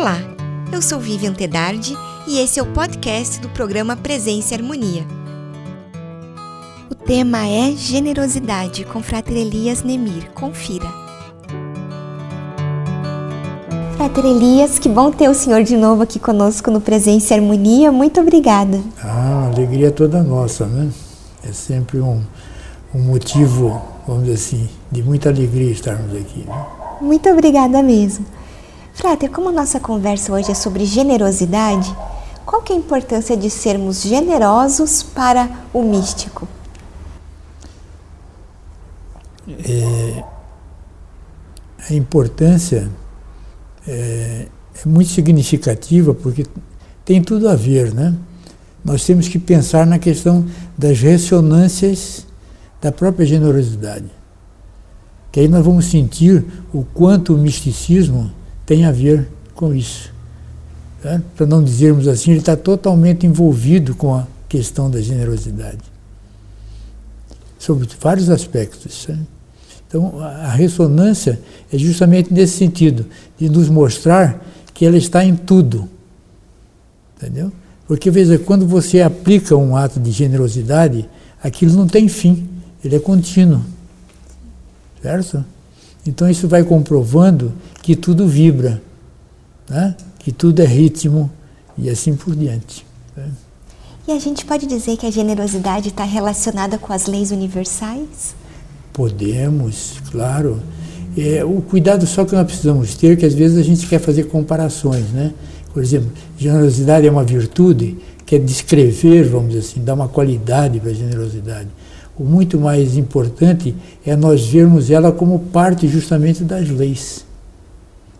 Olá, eu sou Vivian Tedardi e esse é o podcast do programa Presença e Harmonia. O tema é Generosidade com Frater Elias Nemir. Confira. Frater Elias, que bom ter o senhor de novo aqui conosco no Presença e Harmonia. Muito obrigada. Ah, alegria é toda nossa, né? É sempre um, um motivo, vamos dizer assim, de muita alegria estarmos aqui. Né? Muito obrigada mesmo. Frater, como a nossa conversa hoje é sobre generosidade, qual que é a importância de sermos generosos para o místico? É, a importância é, é muito significativa porque tem tudo a ver, né? Nós temos que pensar na questão das ressonâncias da própria generosidade. Que aí nós vamos sentir o quanto o misticismo tem a ver com isso. Né? Para não dizermos assim, ele está totalmente envolvido com a questão da generosidade. Sobre vários aspectos. Né? Então, a ressonância é justamente nesse sentido, de nos mostrar que ela está em tudo. Entendeu? Porque, veja, quando você aplica um ato de generosidade, aquilo não tem fim, ele é contínuo. Certo? Então, isso vai comprovando que tudo vibra, né? que tudo é ritmo e assim por diante. Né? E a gente pode dizer que a generosidade está relacionada com as leis universais? Podemos, claro. É, o cuidado só que nós precisamos ter, que às vezes a gente quer fazer comparações, né? Por exemplo, generosidade é uma virtude, quer descrever, vamos dizer assim, dar uma qualidade para a generosidade. O muito mais importante é nós vermos ela como parte justamente das leis.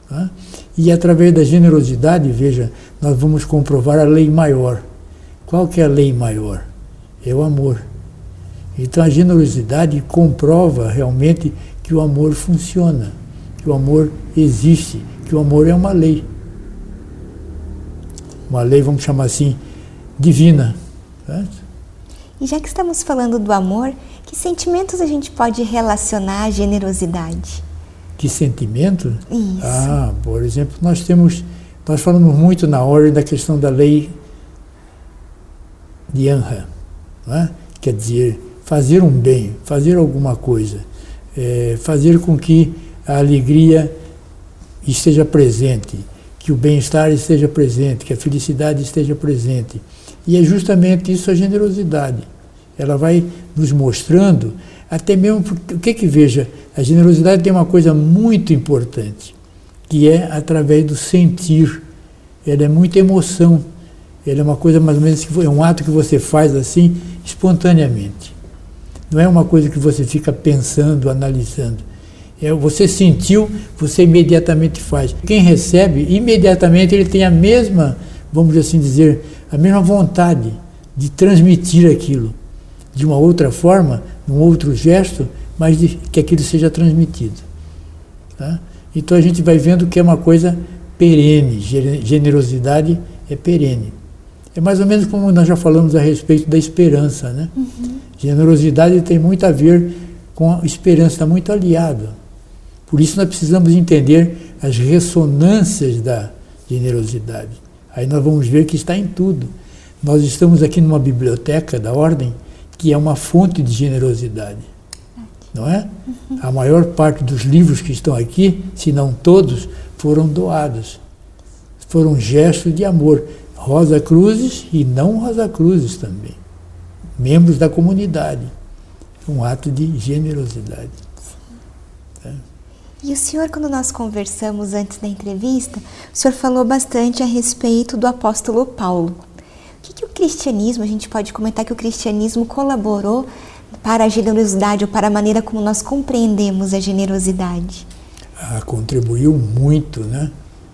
Tá? E através da generosidade, veja, nós vamos comprovar a lei maior. Qual que é a lei maior? É o amor. Então a generosidade comprova realmente que o amor funciona, que o amor existe, que o amor é uma lei. Uma lei, vamos chamar assim, divina. Certo? E já que estamos falando do amor, que sentimentos a gente pode relacionar à generosidade? Que sentimento? Isso. Ah, por exemplo, nós temos, nós falamos muito na ordem da questão da lei de Anha, é? quer dizer, fazer um bem, fazer alguma coisa, é, fazer com que a alegria esteja presente, que o bem-estar esteja presente, que a felicidade esteja presente. E é justamente isso a generosidade. Ela vai nos mostrando até mesmo, o que que veja, a generosidade tem uma coisa muito importante, que é através do sentir. Ela é muita emoção. Ela é uma coisa mais ou menos que é um ato que você faz assim espontaneamente. Não é uma coisa que você fica pensando, analisando. É, você sentiu, você imediatamente faz. Quem recebe, imediatamente ele tem a mesma, vamos assim dizer, a mesma vontade de transmitir aquilo de uma outra forma, num outro gesto, mas de, que aquilo seja transmitido. Tá? Então a gente vai vendo que é uma coisa perene, generosidade é perene. É mais ou menos como nós já falamos a respeito da esperança. Né? Uhum. Generosidade tem muito a ver com a esperança, está muito aliado. Por isso nós precisamos entender as ressonâncias da generosidade. Aí nós vamos ver que está em tudo. Nós estamos aqui numa biblioteca da ordem que é uma fonte de generosidade. Não é? A maior parte dos livros que estão aqui, se não todos, foram doados. Foram gestos de amor. Rosa Cruzes e não Rosa Cruzes também. Membros da comunidade. Um ato de generosidade. E o senhor, quando nós conversamos antes da entrevista, o senhor falou bastante a respeito do apóstolo Paulo. O que, que o cristianismo, a gente pode comentar que o cristianismo colaborou para a generosidade ou para a maneira como nós compreendemos a generosidade? Ah, contribuiu muito, né?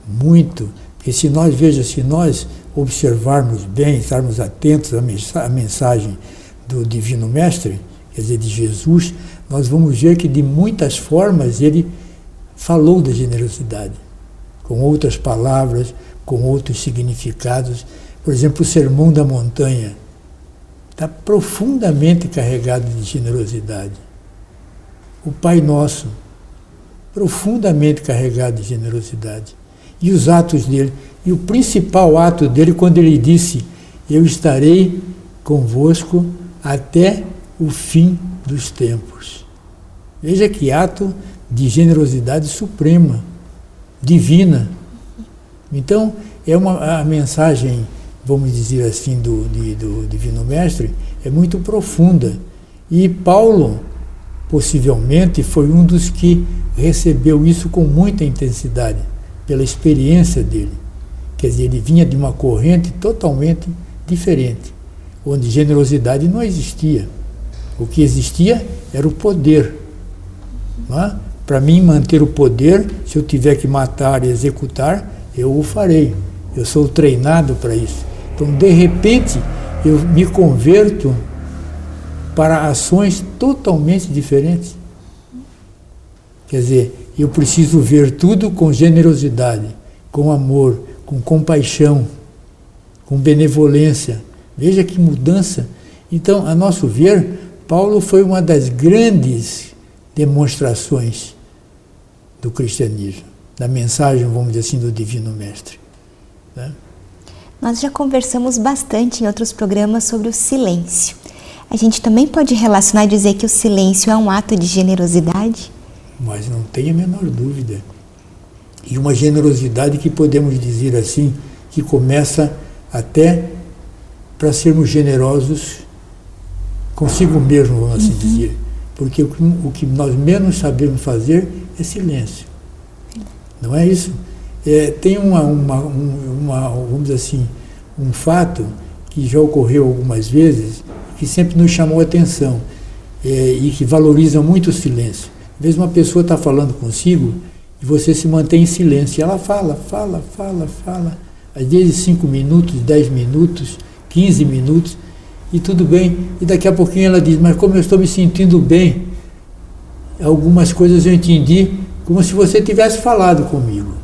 Muito. Porque se nós, veja, se nós observarmos bem, estarmos atentos à mensagem do Divino Mestre, quer dizer, de Jesus, nós vamos ver que de muitas formas ele falou da generosidade, com outras palavras, com outros significados. Por exemplo, o Sermão da Montanha está profundamente carregado de generosidade. O Pai Nosso, profundamente carregado de generosidade. E os atos dele. E o principal ato dele, quando ele disse: Eu estarei convosco até o fim dos tempos. Veja que ato de generosidade suprema, divina. Então, é uma a mensagem, vamos dizer assim, do, de, do Divino Mestre, é muito profunda. E Paulo, possivelmente, foi um dos que recebeu isso com muita intensidade, pela experiência dele. Quer dizer, ele vinha de uma corrente totalmente diferente, onde generosidade não existia. O que existia era o poder. É? Para mim manter o poder, se eu tiver que matar e executar, eu o farei. Eu sou treinado para isso. Então, de repente, eu me converto para ações totalmente diferentes. Quer dizer, eu preciso ver tudo com generosidade, com amor, com compaixão, com benevolência. Veja que mudança. Então, a nosso ver, Paulo foi uma das grandes demonstrações do cristianismo, da mensagem, vamos dizer assim, do Divino Mestre. Né? Nós já conversamos bastante em outros programas sobre o silêncio. A gente também pode relacionar e dizer que o silêncio é um ato de generosidade? Mas não tem a menor dúvida. E uma generosidade que podemos dizer assim, que começa até para sermos generosos consigo mesmo, vamos assim uhum. dizer. Porque o, que nós menos sabemos fazer é silêncio. Não é isso? É, tem uma, uma, uma, vamos dizer assim, um fato que já ocorreu algumas vezes, que sempre nos chamou atenção é, e que valoriza muito o silêncio. Às vezes uma pessoa está falando consigo e você se mantém em silêncio. E ela fala, fala, fala, fala. Às vezes cinco minutos, dez minutos, quinze minutos e tudo bem. E daqui a pouquinho ela diz, mas como eu estou me sentindo bem, algumas coisas eu entendi como se você tivesse falado comigo.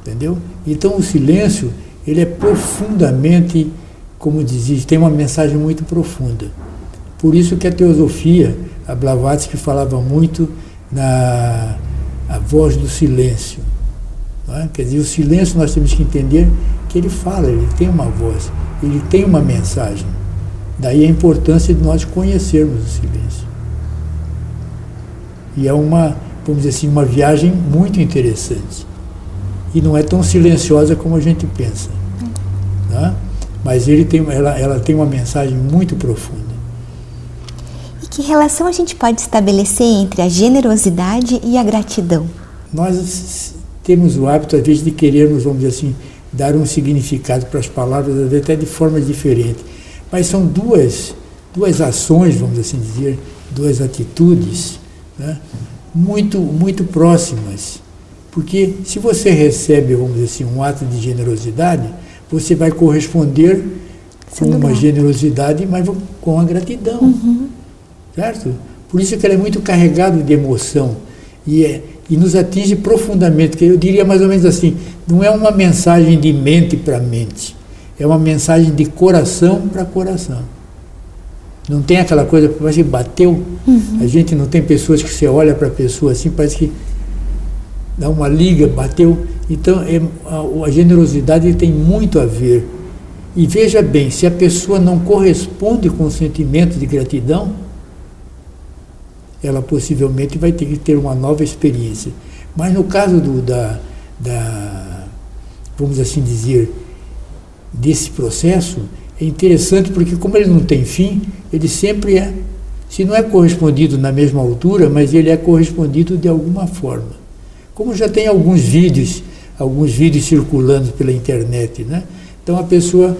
Entendeu? Então o silêncio, ele é profundamente, como dizia, tem uma mensagem muito profunda. Por isso que a teosofia, a Blavatsky falava muito na a voz do silêncio. É? Quer dizer, o silêncio nós temos que entender que ele fala, ele tem uma voz, ele tem uma mensagem. Daí a importância de nós conhecermos o silêncio. E é uma, vamos dizer assim, uma viagem muito interessante. E não é tão silenciosa como a gente pensa. Tá? Mas ele tem, ela, ela tem uma mensagem muito profunda. E que relação a gente pode estabelecer entre a generosidade e a gratidão? Nós temos o hábito, às vezes, de querermos, vamos dizer assim, dar um significado para as palavras, às vezes até de forma diferente. Mas são duas, duas ações, vamos assim dizer, duas atitudes né, muito, muito próximas. Porque se você recebe, vamos dizer assim, um ato de generosidade, você vai corresponder com uma generosidade, mas com a gratidão. Uhum. Certo? Por isso que ela é muito carregada de emoção. E, é, e nos atinge profundamente, que eu diria mais ou menos assim, não é uma mensagem de mente para mente, é uma mensagem de coração para coração. Não tem aquela coisa, parece que bateu. Uhum. A gente não tem pessoas que você olha para a pessoa assim, parece que dá uma liga, bateu. Então, é, a, a generosidade tem muito a ver. E veja bem, se a pessoa não corresponde com o sentimento de gratidão, ela possivelmente vai ter que ter uma nova experiência. Mas no caso do, da, da, vamos assim dizer, desse processo é interessante porque, como ele não tem fim, ele sempre é, se não é correspondido na mesma altura, mas ele é correspondido de alguma forma. Como já tem alguns vídeos, alguns vídeos circulando pela internet, né? Então a pessoa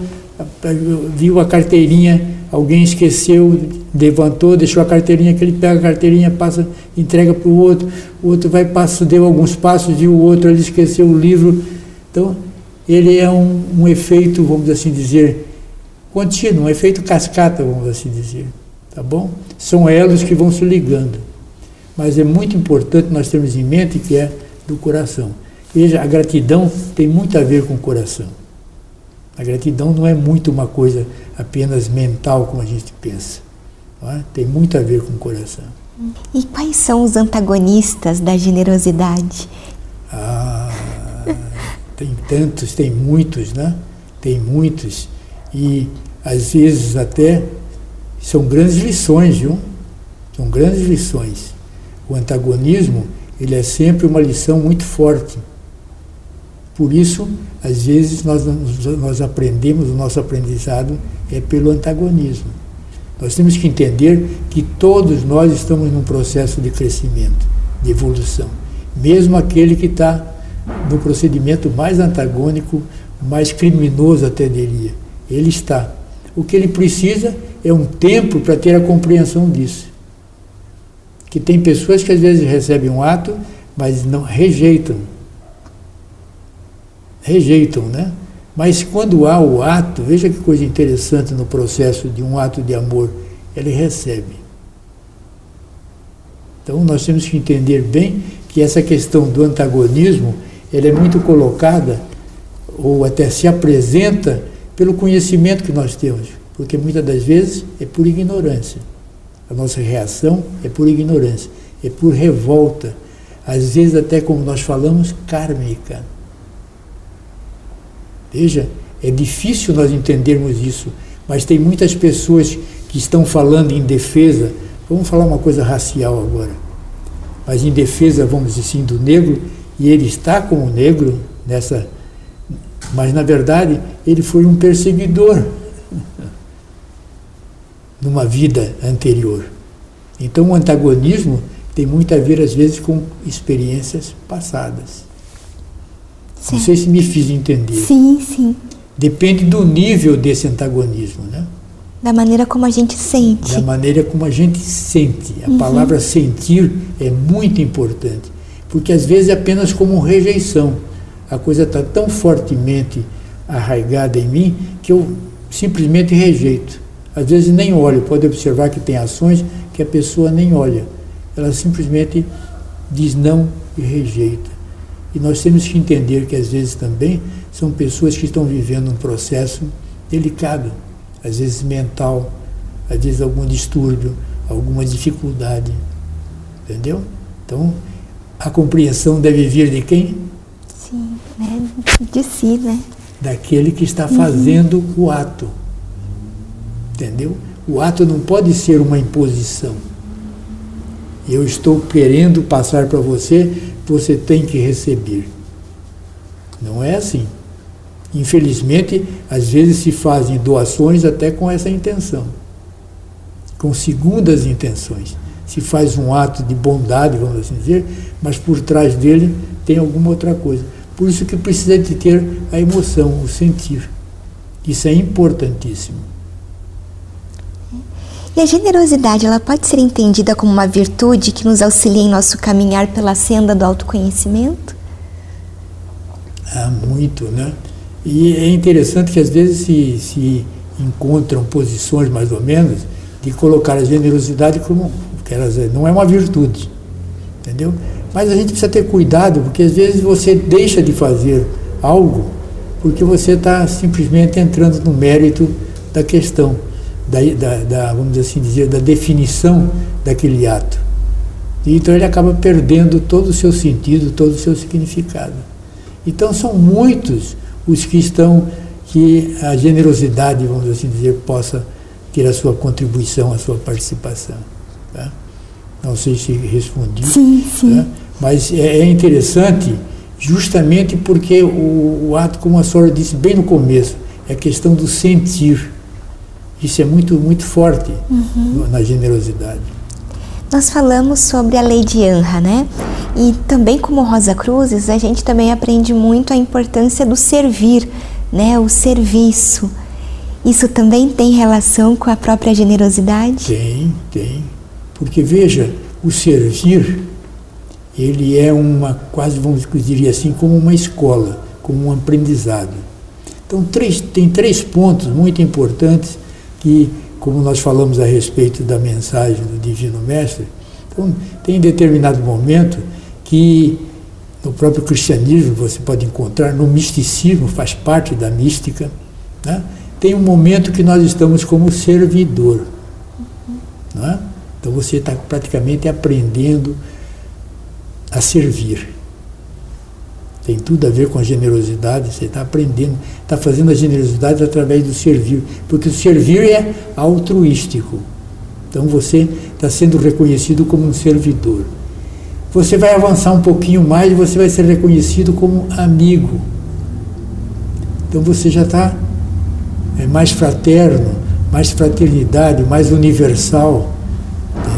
viu a carteirinha, alguém esqueceu, levantou, deixou a carteirinha, que ele pega a carteirinha, passa, entrega para o outro, o outro vai, passa, deu alguns passos, viu o outro, ele esqueceu o livro. Então, ele é um, um efeito, vamos assim dizer, contínuo, um efeito cascata, vamos assim dizer. Tá bom? São elos que vão se ligando. Mas é muito importante nós termos em mente que é do coração. Veja, a gratidão tem muito a ver com o coração. A gratidão não é muito uma coisa apenas mental como a gente pensa. É? Tem muito a ver com o coração. E quais são os antagonistas da generosidade? Ah, tem tantos, tem muitos, né? Tem muitos. E às vezes até são grandes lições, viu? São grandes lições. O antagonismo, ele é sempre uma lição muito forte. Por isso, às vezes, nós, nós aprendemos, o nosso aprendizado é pelo antagonismo. Nós temos que entender que todos nós estamos num processo de crescimento, de evolução. Mesmo aquele que está no procedimento mais antagônico, mais criminoso até diria. Ele está. O que ele precisa é um tempo para ter a compreensão disso. Que tem pessoas que às vezes recebem um ato, mas não rejeitam. Rejeitam, né? Mas quando há o ato, veja que coisa interessante no processo de um ato de amor, ele recebe. Então nós temos que entender bem que essa questão do antagonismo, ela é muito colocada ou até se apresenta pelo conhecimento que nós temos, porque muitas das vezes é por ignorância. A nossa reação é por ignorância, é por revolta, às vezes até como nós falamos, kármica. Veja, é difícil nós entendermos isso, mas tem muitas pessoas que estão falando em defesa, vamos falar uma coisa racial agora, mas em defesa, vamos dizer assim, do negro, e ele está como negro nessa mas, na verdade, ele foi um perseguidor numa vida anterior. Então, o antagonismo tem muito a ver, às vezes, com experiências passadas. Sim. Não sei se me fiz entender. Sim, sim. Depende do nível desse antagonismo, né? Da maneira como a gente sente. Da maneira como a gente sente. A uhum. palavra sentir é muito importante, porque às vezes é apenas como rejeição a coisa está tão fortemente arraigada em mim que eu simplesmente rejeito. Às vezes nem olho, pode observar que tem ações que a pessoa nem olha. Ela simplesmente diz não e rejeita. E nós temos que entender que às vezes também são pessoas que estão vivendo um processo delicado, às vezes mental, às vezes algum distúrbio, alguma dificuldade. Entendeu? Então, a compreensão deve vir de quem? De si, né? Daquele que está fazendo uhum. o ato. Entendeu? O ato não pode ser uma imposição. Eu estou querendo passar para você, você tem que receber. Não é assim. Infelizmente, às vezes se fazem doações até com essa intenção, com segundas intenções. Se faz um ato de bondade, vamos assim dizer, mas por trás dele tem alguma outra coisa. Por isso que precisa de ter a emoção, o sentir. Isso é importantíssimo. E a generosidade, ela pode ser entendida como uma virtude que nos auxilia em nosso caminhar pela senda do autoconhecimento? Ah, muito, né? E é interessante que às vezes se, se encontram posições mais ou menos de colocar a generosidade como que ela não é uma virtude, entendeu? Mas a gente precisa ter cuidado, porque às vezes você deixa de fazer algo porque você está simplesmente entrando no mérito da questão, da, da, da, vamos assim dizer, da definição daquele ato. E então ele acaba perdendo todo o seu sentido, todo o seu significado. Então são muitos os que estão, que a generosidade, vamos assim dizer, possa ter a sua contribuição, a sua participação. Tá? Não sei se respondi. Sim, sim. Né? Mas é, é, interessante justamente porque o, o, ato, como a senhora disse bem no começo, é a questão do sentir. Isso é muito, muito forte uhum. na generosidade. Nós falamos sobre a lei de Anra, né? E também como Rosa Cruzes, a gente também aprende muito a importância do servir, né? O serviço. Isso também tem relação com a própria generosidade? Tem, tem. Porque veja, o servir, ele é uma, quase vamos dizer assim, como uma escola, como um aprendizado. Então três, tem três pontos muito importantes que, como nós falamos a respeito da mensagem do Divino Mestre, então tem determinado momento que no próprio cristianismo você pode encontrar, no misticismo, faz parte da mística, né? tem um momento que nós estamos como servidor. Não é? Então você está praticamente aprendendo a servir. tem tudo a ver com a generosidade, você está aprendendo, está fazendo a generosidade através do servir, porque o servir é altruístico. Então você está sendo reconhecido como um servidor. Você vai avançar um pouquinho mais e você vai ser reconhecido como amigo. Então você já está é, mais fraterno, mais fraternidade, mais universal.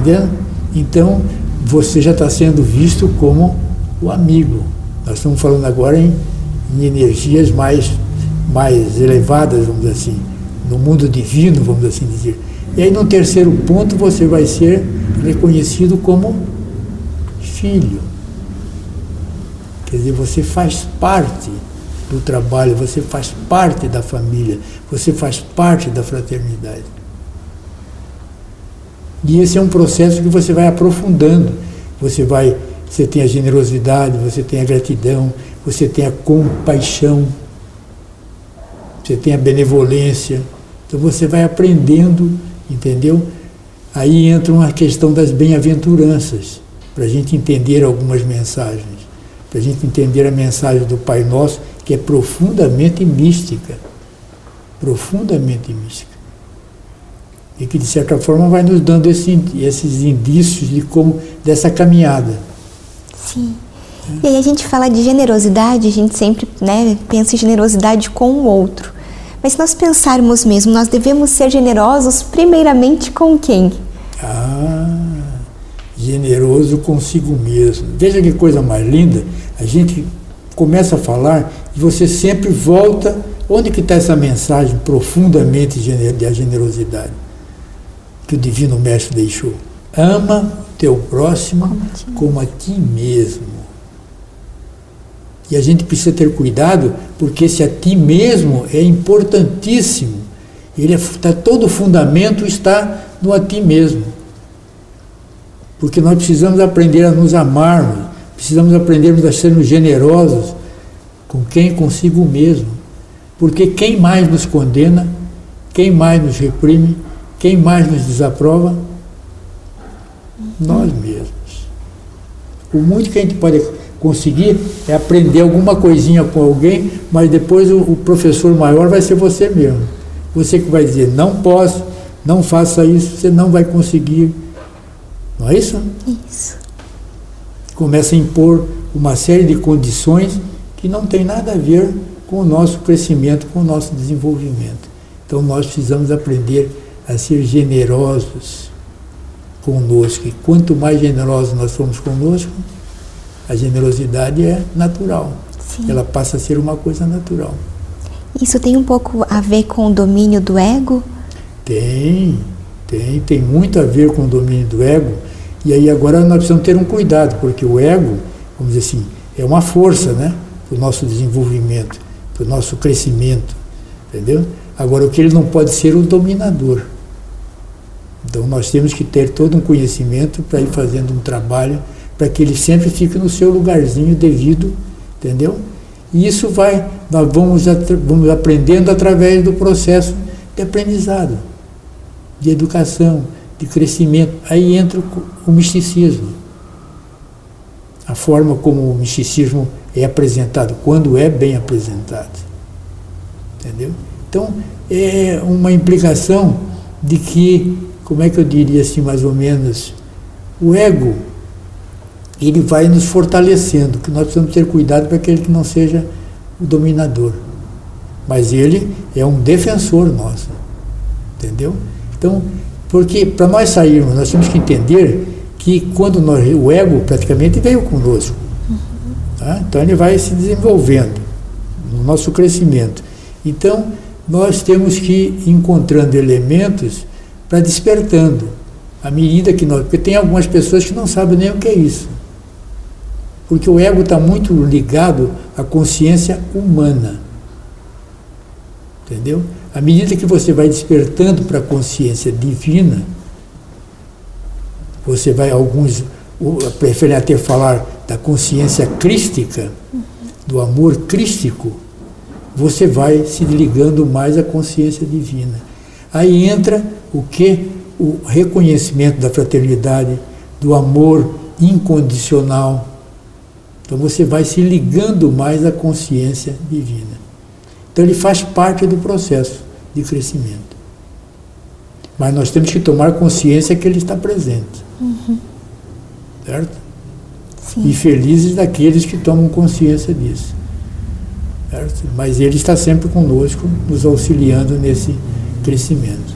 Entendeu? Então você já está sendo visto como o amigo. Nós estamos falando agora em, em energias mais, mais elevadas, vamos dizer assim, no mundo divino, vamos assim dizer. E aí, no terceiro ponto, você vai ser reconhecido como filho. Quer dizer, você faz parte do trabalho, você faz parte da família, você faz parte da fraternidade. E esse é um processo que você vai aprofundando. Você vai, você tem a generosidade, você tem a gratidão, você tem a compaixão, você tem a benevolência. Então você vai aprendendo, entendeu? Aí entra uma questão das bem-aventuranças, para a gente entender algumas mensagens, para a gente entender a mensagem do Pai Nosso, que é profundamente mística. Profundamente mística e que de certa forma vai nos dando esse, esses indícios de como dessa caminhada. Sim. É. E aí a gente fala de generosidade, a gente sempre né, pensa em generosidade com o outro. Mas se nós pensarmos mesmo, nós devemos ser generosos primeiramente com quem? Ah, generoso consigo mesmo. Veja que coisa mais linda. A gente começa a falar e você sempre volta. Onde que está essa mensagem profundamente de generosidade? Que o Divino Mestre deixou. Ama teu próximo como a ti mesmo. E a gente precisa ter cuidado, porque esse a ti mesmo é importantíssimo. Ele está é, todo o fundamento está no a ti mesmo. Porque nós precisamos aprender a nos amarmos, precisamos aprender a sermos generosos com quem consigo mesmo. Porque quem mais nos condena, quem mais nos reprime, quem mais nos desaprova? Nós mesmos. O muito que a gente pode conseguir é aprender alguma coisinha com alguém, mas depois o, o professor maior vai ser você mesmo. Você que vai dizer, não posso, não faça isso, você não vai conseguir. Não é isso? Isso. Começa a impor uma série de condições que não tem nada a ver com o nosso crescimento, com o nosso desenvolvimento. Então nós precisamos aprender a ser generosos conosco. E quanto mais generosos nós somos conosco, a generosidade é natural. Sim. Ela passa a ser uma coisa natural. Isso tem um pouco a ver com o domínio do ego? Tem, tem, tem muito a ver com o domínio do ego. E aí agora nós precisamos ter um cuidado, porque o ego, vamos dizer assim, é uma força, né? Para o nosso desenvolvimento, para o nosso crescimento, entendeu? Agora, o que ele não pode ser o dominador. Então, nós temos que ter todo um conhecimento para ir fazendo um trabalho para que ele sempre fique no seu lugarzinho devido, entendeu? E isso vai, nós vamos, vamos aprendendo através do processo de aprendizado, de educação, de crescimento. Aí entra o, misticismo. A forma como o misticismo é apresentado, quando é bem apresentado. Entendeu? Então, é uma implicação de que, como é que eu diria assim, mais ou menos, o ego, ele vai nos fortalecendo, que nós precisamos ter cuidado para que ele não seja o dominador. Mas ele é um defensor nosso, entendeu? Então, porque para nós sairmos, nós temos que entender que quando nós, o ego praticamente veio conosco. Tá? Então ele vai se desenvolvendo no nosso crescimento. Então, nós temos que ir encontrando elementos para despertando. À medida que nós. Porque tem algumas pessoas que não sabem nem o que é isso. Porque o ego está muito ligado à consciência humana. Entendeu? À medida que você vai despertando para a consciência divina, você vai, alguns preferem até falar da consciência crística, do amor crístico você vai se ligando mais à consciência divina. Aí entra o que? O reconhecimento da fraternidade, do amor incondicional, Então você vai se ligando mais à consciência divina. Então ele faz parte do processo de crescimento. Mas nós temos que tomar consciência que ele está presente. Uhum. Certo? Sim. E felizes daqueles que tomam consciência disso. Certo? Mas ele está sempre conosco, nos auxiliando nesse crescimento.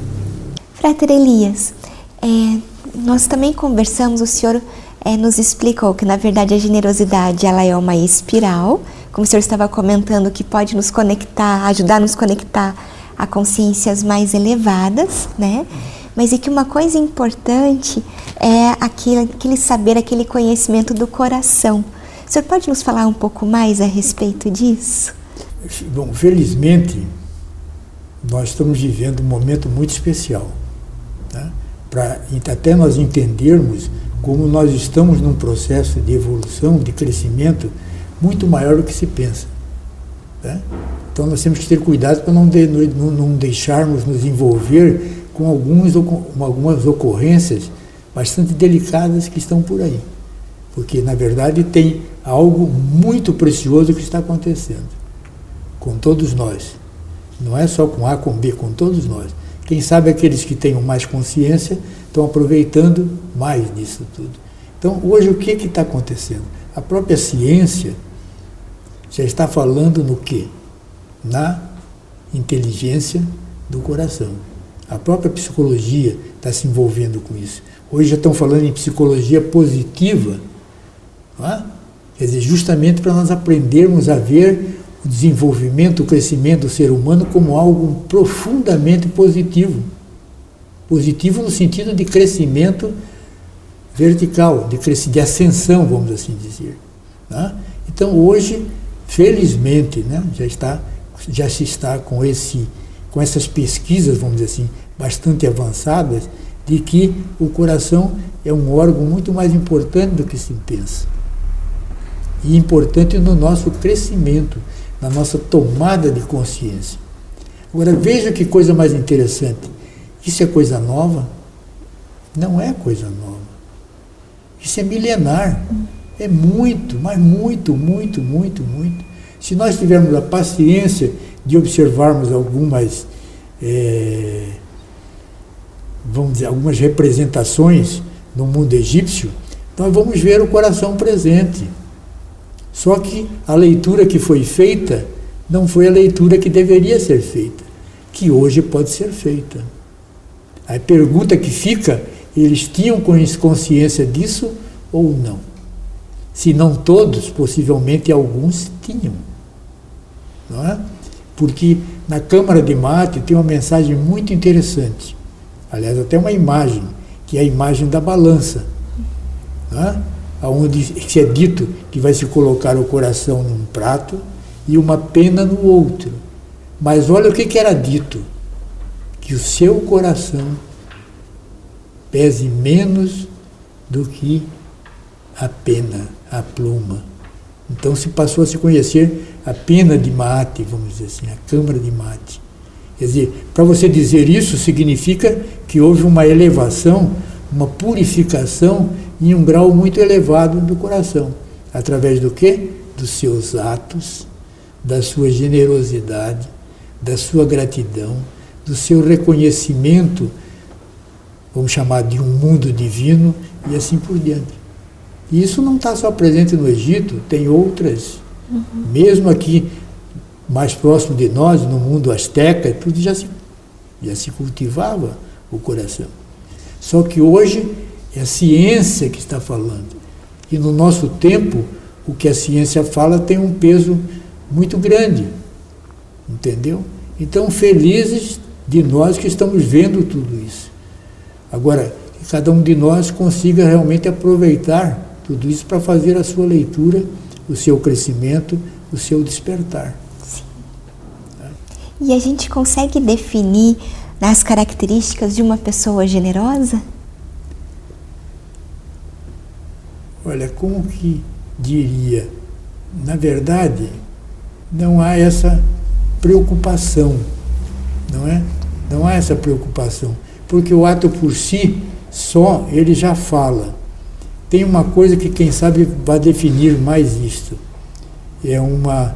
Frater Elias, é, nós também conversamos, o senhor é, nos explicou que na verdade a generosidade ela é uma espiral, como o senhor estava comentando, que pode nos conectar, ajudar a nos conectar a consciências mais elevadas, né? Mas e que uma coisa importante é aquele, aquele saber, aquele conhecimento do coração. O senhor pode nos falar um pouco mais a respeito disso? Bom, felizmente, nós estamos vivendo um momento muito especial. Para até nós entendermos como nós estamos num processo de evolução, de crescimento muito maior do que se pensa. Né? Então nós temos que ter cuidado para não, de, não, não deixarmos nos envolver com, alguns, com algumas ocorrências bastante delicadas que estão por aí. Porque, na verdade, tem algo muito precioso que está acontecendo com todos nós. Não é só com A, com B, com todos nós. Quem sabe aqueles que tenham mais consciência estão aproveitando mais disso tudo. Então, hoje, o que está acontecendo? A própria ciência já está falando no quê? Na inteligência do coração. A própria psicologia está se envolvendo com isso. Hoje já estão falando em psicologia positiva, é? quer dizer, justamente para nós aprendermos a ver o desenvolvimento, o crescimento do ser humano como algo profundamente positivo. Positivo no sentido de crescimento vertical, de, crescimento, de ascensão, vamos assim dizer. É? Então hoje, felizmente, né, já, está, já se está com esse com essas pesquisas, vamos dizer assim, bastante avançadas, de que o coração é um órgão muito mais importante do que se pensa. E importante no nosso crescimento, na nossa tomada de consciência. Agora veja que coisa mais interessante. Isso é coisa nova? Não é coisa nova. Isso é milenar. É muito, mas muito, muito, muito, muito. Se nós tivermos a paciência de observarmos algumas, é, vamos dizer, algumas representações no mundo egípcio, nós vamos ver o coração presente. Só que a leitura que foi feita não foi a leitura que deveria ser feita, que hoje pode ser feita. A pergunta que fica, eles tinham consciência disso ou não? Se não todos, possivelmente alguns tinham. Não é? porque na Câmara de Mate tem uma mensagem muito interessante. Aliás, até uma imagem, que é a imagem da balança, né? onde se é dito que vai se colocar o coração num prato e uma pena no outro. Mas olha o que, que era dito: que o seu coração pese menos do que a pena, a pluma. Então se passou a se conhecer a pena de mate, vamos dizer assim, a câmara de mate. Quer dizer, para você dizer isso significa que houve uma elevação, uma purificação em um grau muito elevado do coração. Através do quê? Dos seus atos, da sua generosidade, da sua gratidão, do seu reconhecimento, vamos chamar de um mundo divino e assim por diante. E isso não está só presente no Egito, tem outras Uhum. Mesmo aqui, mais próximo de nós, no mundo asteca, tudo já se, já se cultivava o coração. Só que hoje é a ciência que está falando. E no nosso tempo, o que a ciência fala tem um peso muito grande. Entendeu? Então, felizes de nós que estamos vendo tudo isso. Agora, que cada um de nós consiga realmente aproveitar tudo isso para fazer a sua leitura o seu crescimento, o seu despertar. Sim. E a gente consegue definir as características de uma pessoa generosa? Olha, como que diria? Na verdade, não há essa preocupação, não é? Não há essa preocupação, porque o ato por si só ele já fala tem uma coisa que quem sabe vai definir mais isto. É uma.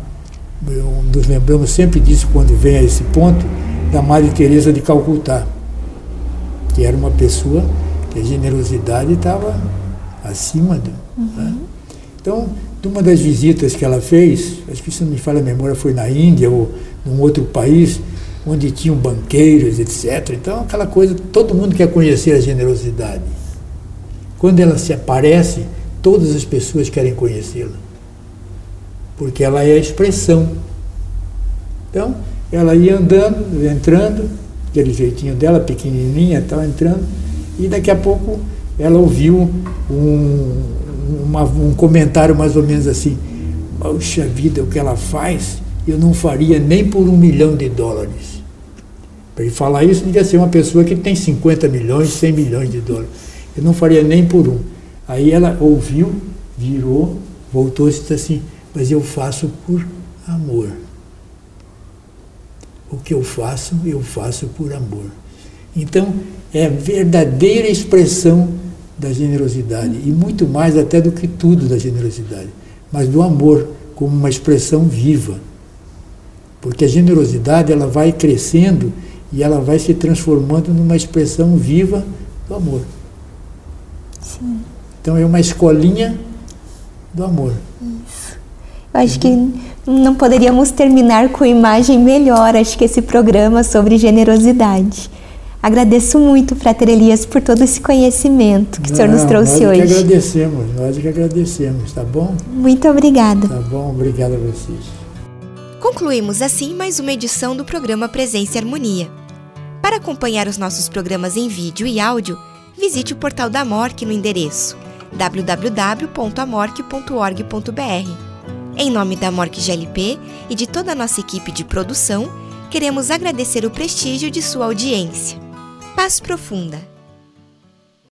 Nos lembramos sempre disso quando vem a esse ponto, da Madre Teresa de Calcutá, que era uma pessoa que a generosidade estava acima do. Uhum. Né? Então, de uma das visitas que ela fez, acho que se não me falha a memória, foi na Índia ou num outro país, onde tinham banqueiros, etc. Então, aquela coisa, todo mundo quer conhecer a generosidade. Quando ela se aparece, todas as pessoas querem conhecê-la. Porque ela é a expressão. Então, ela ia andando, entrando, aquele jeitinho dela, pequenininha, estava entrando, e daqui a pouco ela ouviu um, uma, um comentário mais ou menos assim: Puxa vida, o que ela faz, eu não faria nem por um milhão de dólares. Para ele falar isso, devia ser uma pessoa que tem 50 milhões, 100 milhões de dólares. Eu não faria nem por um. Aí ela ouviu, virou, voltou e disse assim: Mas eu faço por amor. O que eu faço, eu faço por amor. Então, é a verdadeira expressão da generosidade e muito mais até do que tudo da generosidade, mas do amor como uma expressão viva. Porque a generosidade ela vai crescendo e ela vai se transformando numa expressão viva do amor. Sim. Então é uma escolinha do amor. Isso. Eu acho que não poderíamos terminar com imagem melhor, acho que esse programa sobre generosidade. Agradeço muito, Frater Elias, por todo esse conhecimento que Não, o senhor nos trouxe nós hoje. Nós que agradecemos, nós que agradecemos, tá bom? Muito obrigada. Tá bom, obrigado a vocês. Concluímos assim mais uma edição do programa Presença e Harmonia. Para acompanhar os nossos programas em vídeo e áudio, visite o portal da MORC no endereço www.amorque.org.br. Em nome da MORC GLP e de toda a nossa equipe de produção, queremos agradecer o prestígio de sua audiência. Paz Profunda